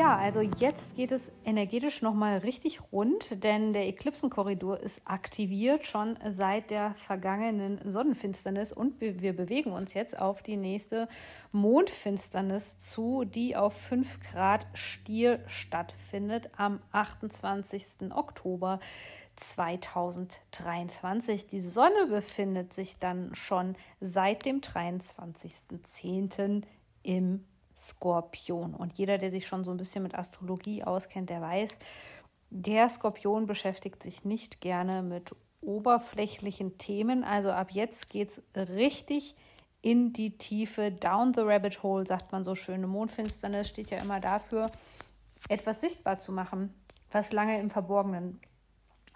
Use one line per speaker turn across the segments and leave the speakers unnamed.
Ja, also jetzt geht es energetisch nochmal richtig rund, denn der Eklipsenkorridor ist aktiviert schon seit der vergangenen Sonnenfinsternis und wir bewegen uns jetzt auf die nächste Mondfinsternis zu, die auf 5 Grad Stier stattfindet am 28. Oktober. 2023. Die Sonne befindet sich dann schon seit dem 23.10. im Skorpion. Und jeder, der sich schon so ein bisschen mit Astrologie auskennt, der weiß, der Skorpion beschäftigt sich nicht gerne mit oberflächlichen Themen. Also ab jetzt geht es richtig in die Tiefe, down the rabbit hole, sagt man so schön. Mondfinsternis steht ja immer dafür, etwas sichtbar zu machen, was lange im Verborgenen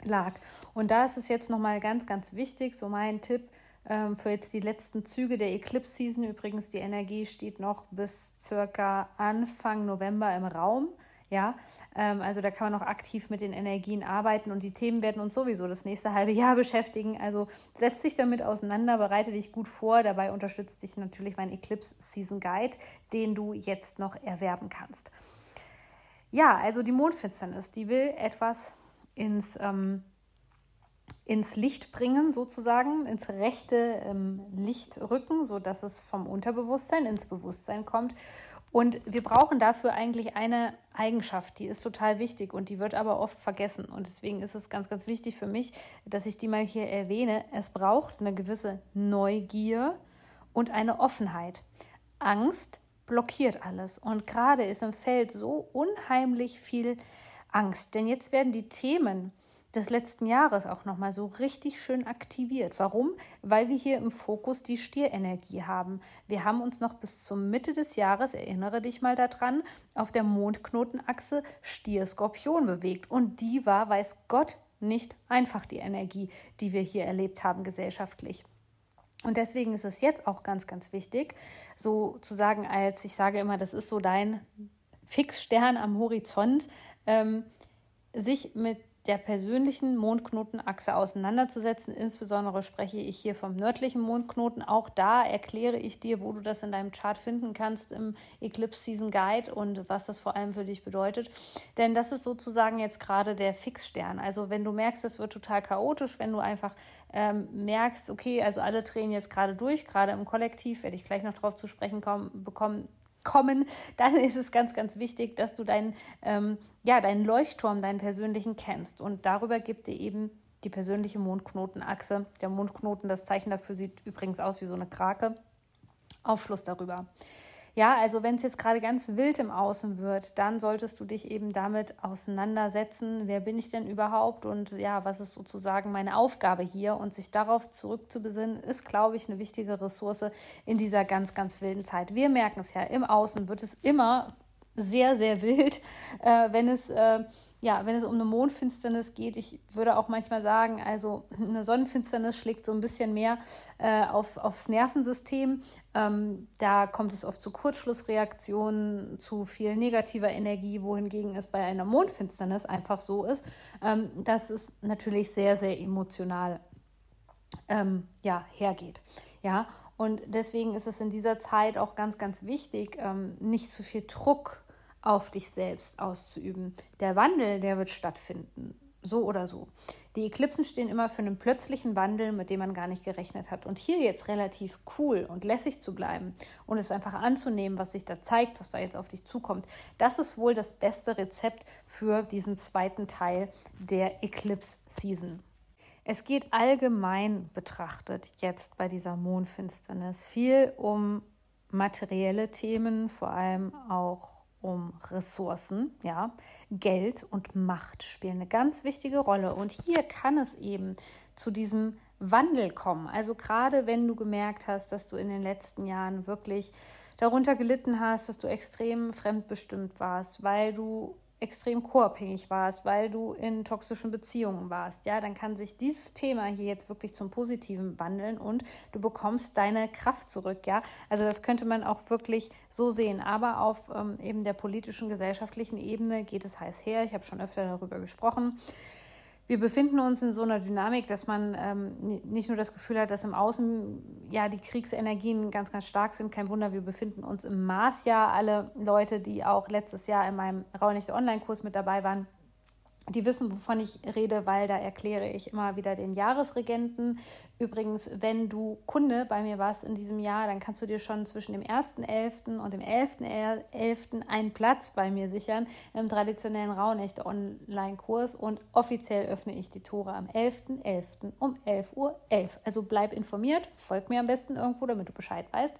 lag. Und da ist es jetzt nochmal ganz, ganz wichtig, so mein Tipp, ähm, für jetzt die letzten Züge der Eclipse Season. Übrigens, die Energie steht noch bis circa Anfang November im Raum. Ja, ähm, also da kann man noch aktiv mit den Energien arbeiten und die Themen werden uns sowieso das nächste halbe Jahr beschäftigen. Also setz dich damit auseinander, bereite dich gut vor. Dabei unterstützt dich natürlich mein Eclipse Season Guide, den du jetzt noch erwerben kannst. Ja, also die Mondfinsternis, die will etwas ins ähm, ins Licht bringen, sozusagen, ins rechte ähm, Licht rücken, sodass es vom Unterbewusstsein ins Bewusstsein kommt. Und wir brauchen dafür eigentlich eine Eigenschaft, die ist total wichtig und die wird aber oft vergessen. Und deswegen ist es ganz, ganz wichtig für mich, dass ich die mal hier erwähne. Es braucht eine gewisse Neugier und eine Offenheit. Angst blockiert alles. Und gerade ist im Feld so unheimlich viel Angst. Denn jetzt werden die Themen, des letzten Jahres auch nochmal so richtig schön aktiviert. Warum? Weil wir hier im Fokus die Stierenergie haben. Wir haben uns noch bis zur Mitte des Jahres, erinnere dich mal daran, auf der Mondknotenachse Stier-Skorpion bewegt. Und die war, weiß Gott, nicht einfach die Energie, die wir hier erlebt haben gesellschaftlich. Und deswegen ist es jetzt auch ganz, ganz wichtig, so zu sagen, als ich sage immer, das ist so dein Fixstern am Horizont, ähm, sich mit der persönlichen Mondknotenachse auseinanderzusetzen. Insbesondere spreche ich hier vom nördlichen Mondknoten. Auch da erkläre ich dir, wo du das in deinem Chart finden kannst im Eclipse Season Guide und was das vor allem für dich bedeutet. Denn das ist sozusagen jetzt gerade der Fixstern. Also wenn du merkst, es wird total chaotisch, wenn du einfach ähm, merkst, okay, also alle drehen jetzt gerade durch, gerade im Kollektiv, werde ich gleich noch darauf zu sprechen kommen, bekommen, kommen, dann ist es ganz, ganz wichtig, dass du deinen, ähm, ja, deinen Leuchtturm, deinen persönlichen kennst. Und darüber gibt dir eben die persönliche Mondknotenachse. Der Mondknoten, das Zeichen dafür sieht übrigens aus wie so eine Krake. Aufschluss darüber. Ja, also wenn es jetzt gerade ganz wild im Außen wird, dann solltest du dich eben damit auseinandersetzen, wer bin ich denn überhaupt? Und ja, was ist sozusagen meine Aufgabe hier? Und sich darauf zurückzubesinnen, ist, glaube ich, eine wichtige Ressource in dieser ganz, ganz wilden Zeit. Wir merken es ja, im Außen wird es immer sehr, sehr wild, äh, wenn es äh, ja, wenn es um eine Mondfinsternis geht, ich würde auch manchmal sagen, also eine Sonnenfinsternis schlägt so ein bisschen mehr äh, auf, aufs Nervensystem. Ähm, da kommt es oft zu Kurzschlussreaktionen, zu viel negativer Energie, wohingegen es bei einer Mondfinsternis einfach so ist, ähm, dass es natürlich sehr, sehr emotional ähm, ja, hergeht. Ja, und deswegen ist es in dieser Zeit auch ganz, ganz wichtig, ähm, nicht zu viel Druck auf dich selbst auszuüben. Der Wandel, der wird stattfinden, so oder so. Die Eklipsen stehen immer für einen plötzlichen Wandel, mit dem man gar nicht gerechnet hat. Und hier jetzt relativ cool und lässig zu bleiben und es einfach anzunehmen, was sich da zeigt, was da jetzt auf dich zukommt, das ist wohl das beste Rezept für diesen zweiten Teil der Eclipse Season. Es geht allgemein betrachtet jetzt bei dieser Mondfinsternis viel um materielle Themen, vor allem auch um Ressourcen, ja, Geld und Macht spielen eine ganz wichtige Rolle. Und hier kann es eben zu diesem Wandel kommen. Also gerade wenn du gemerkt hast, dass du in den letzten Jahren wirklich darunter gelitten hast, dass du extrem fremdbestimmt warst, weil du extrem co-abhängig warst, weil du in toxischen Beziehungen warst, ja, dann kann sich dieses Thema hier jetzt wirklich zum Positiven wandeln und du bekommst deine Kraft zurück, ja. Also das könnte man auch wirklich so sehen. Aber auf ähm, eben der politischen, gesellschaftlichen Ebene geht es heiß her. Ich habe schon öfter darüber gesprochen wir befinden uns in so einer Dynamik, dass man ähm, nicht nur das Gefühl hat, dass im Außen ja die Kriegsenergien ganz, ganz stark sind. Kein Wunder, wir befinden uns im Marsjahr. Alle Leute, die auch letztes Jahr in meinem Raunichte Online-Kurs mit dabei waren, die wissen, wovon ich rede, weil da erkläre ich immer wieder den Jahresregenten. Übrigens, wenn du Kunde bei mir warst in diesem Jahr, dann kannst du dir schon zwischen dem 1.11. und dem 11.11. einen Platz bei mir sichern im traditionellen Rauhnächte Online-Kurs und offiziell öffne ich die Tore am 11.11. .11. um 11.11 Uhr. Also bleib informiert, folg mir am besten irgendwo, damit du Bescheid weißt.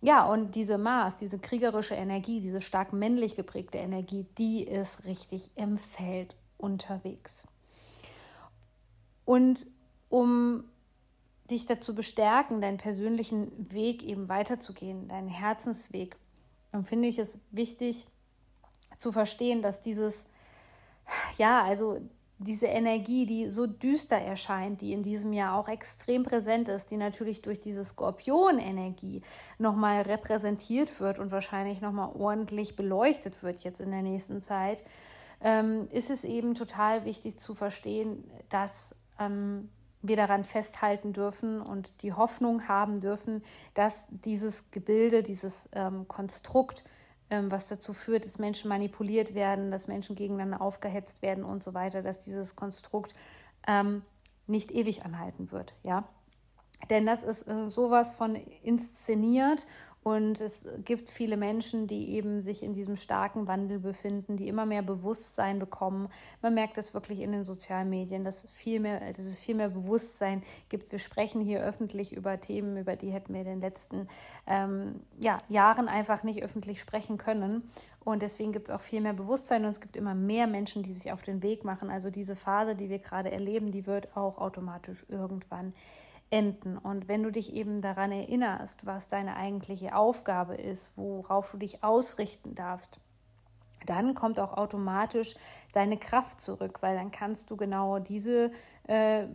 Ja, und diese Mars, diese kriegerische Energie, diese stark männlich geprägte Energie, die ist richtig im Feld unterwegs. Und um dich dazu bestärken, deinen persönlichen Weg eben weiterzugehen, deinen Herzensweg, dann finde ich es wichtig zu verstehen, dass dieses, ja, also diese Energie, die so düster erscheint, die in diesem Jahr auch extrem präsent ist, die natürlich durch diese Skorpion-Energie nochmal repräsentiert wird und wahrscheinlich nochmal ordentlich beleuchtet wird jetzt in der nächsten Zeit, ähm, ist es eben total wichtig zu verstehen, dass ähm, wir daran festhalten dürfen und die Hoffnung haben dürfen, dass dieses Gebilde, dieses ähm, Konstrukt, ähm, was dazu führt, dass Menschen manipuliert werden, dass Menschen gegeneinander aufgehetzt werden und so weiter, dass dieses Konstrukt ähm, nicht ewig anhalten wird, ja. Denn das ist äh, sowas von inszeniert und es gibt viele Menschen, die eben sich in diesem starken Wandel befinden, die immer mehr Bewusstsein bekommen. Man merkt das wirklich in den sozialen Medien, dass, viel mehr, dass es viel mehr Bewusstsein gibt. Wir sprechen hier öffentlich über Themen, über die hätten wir in den letzten ähm, ja, Jahren einfach nicht öffentlich sprechen können. Und deswegen gibt es auch viel mehr Bewusstsein und es gibt immer mehr Menschen, die sich auf den Weg machen. Also diese Phase, die wir gerade erleben, die wird auch automatisch irgendwann enden. Und wenn du dich eben daran erinnerst, was deine eigentliche Aufgabe ist, worauf du dich ausrichten darfst, dann kommt auch automatisch deine Kraft zurück, weil dann kannst du genau diese äh,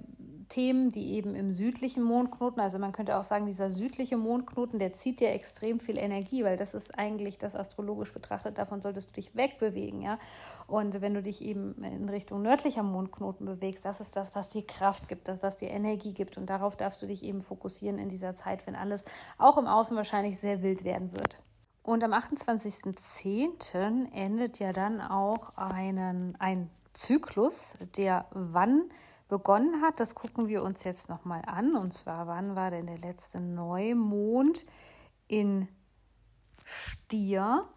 Themen, die eben im südlichen Mondknoten, also man könnte auch sagen, dieser südliche Mondknoten, der zieht dir extrem viel Energie, weil das ist eigentlich das astrologisch betrachtet, davon solltest du dich wegbewegen, ja. Und wenn du dich eben in Richtung nördlicher Mondknoten bewegst, das ist das, was dir Kraft gibt, das, was dir Energie gibt. Und darauf darfst du dich eben fokussieren in dieser Zeit, wenn alles auch im Außen wahrscheinlich sehr wild werden wird. Und am 28.10. endet ja dann auch einen, ein Zyklus, der wann begonnen hat. Das gucken wir uns jetzt nochmal an. Und zwar, wann war denn der letzte Neumond in Stier?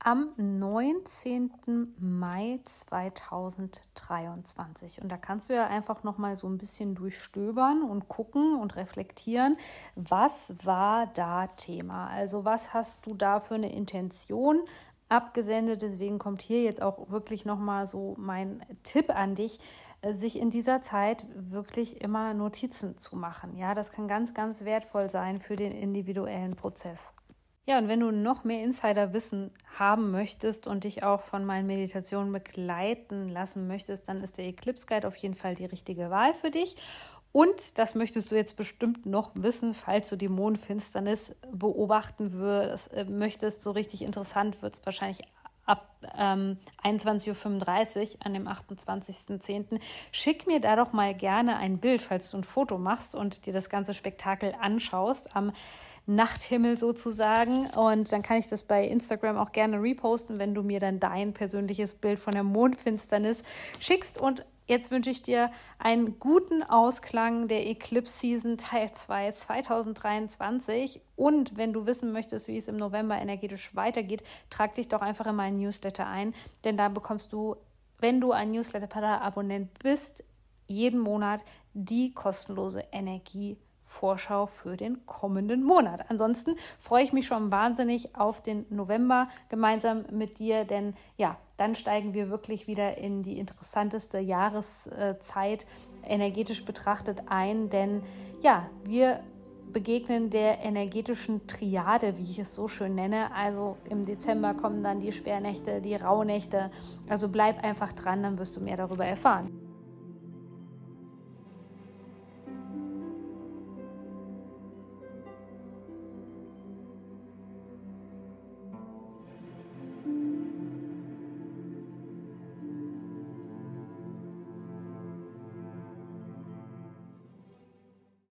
Am 19. Mai 2023. Und da kannst du ja einfach noch mal so ein bisschen durchstöbern und gucken und reflektieren, was war da Thema? Also was hast du da für eine Intention abgesendet? Deswegen kommt hier jetzt auch wirklich noch mal so mein Tipp an dich, sich in dieser Zeit wirklich immer Notizen zu machen. Ja, das kann ganz, ganz wertvoll sein für den individuellen Prozess. Ja, und wenn du noch mehr Insiderwissen haben möchtest und dich auch von meinen Meditationen begleiten lassen möchtest, dann ist der Eclipse Guide auf jeden Fall die richtige Wahl für dich. Und das möchtest du jetzt bestimmt noch wissen, falls du die Mondfinsternis beobachten würdest, äh, möchtest. So richtig interessant wird es wahrscheinlich ab ähm, 21.35 Uhr an dem 28.10. Schick mir da doch mal gerne ein Bild, falls du ein Foto machst und dir das ganze Spektakel anschaust. Am Nachthimmel sozusagen. Und dann kann ich das bei Instagram auch gerne reposten, wenn du mir dann dein persönliches Bild von der Mondfinsternis schickst. Und jetzt wünsche ich dir einen guten Ausklang der Eclipse Season Teil 2 2023. Und wenn du wissen möchtest, wie es im November energetisch weitergeht, trag dich doch einfach in meinen Newsletter ein, denn da bekommst du, wenn du ein Newsletter-Abonnent bist, jeden Monat die kostenlose Energie. Vorschau für den kommenden Monat. Ansonsten freue ich mich schon wahnsinnig auf den November gemeinsam mit dir, denn ja, dann steigen wir wirklich wieder in die interessanteste Jahreszeit energetisch betrachtet ein, denn ja, wir Begegnen der energetischen Triade, wie ich es so schön nenne. Also im Dezember kommen dann die Sperrnächte, die Rauhnächte. Also bleib einfach dran, dann wirst du mehr darüber erfahren.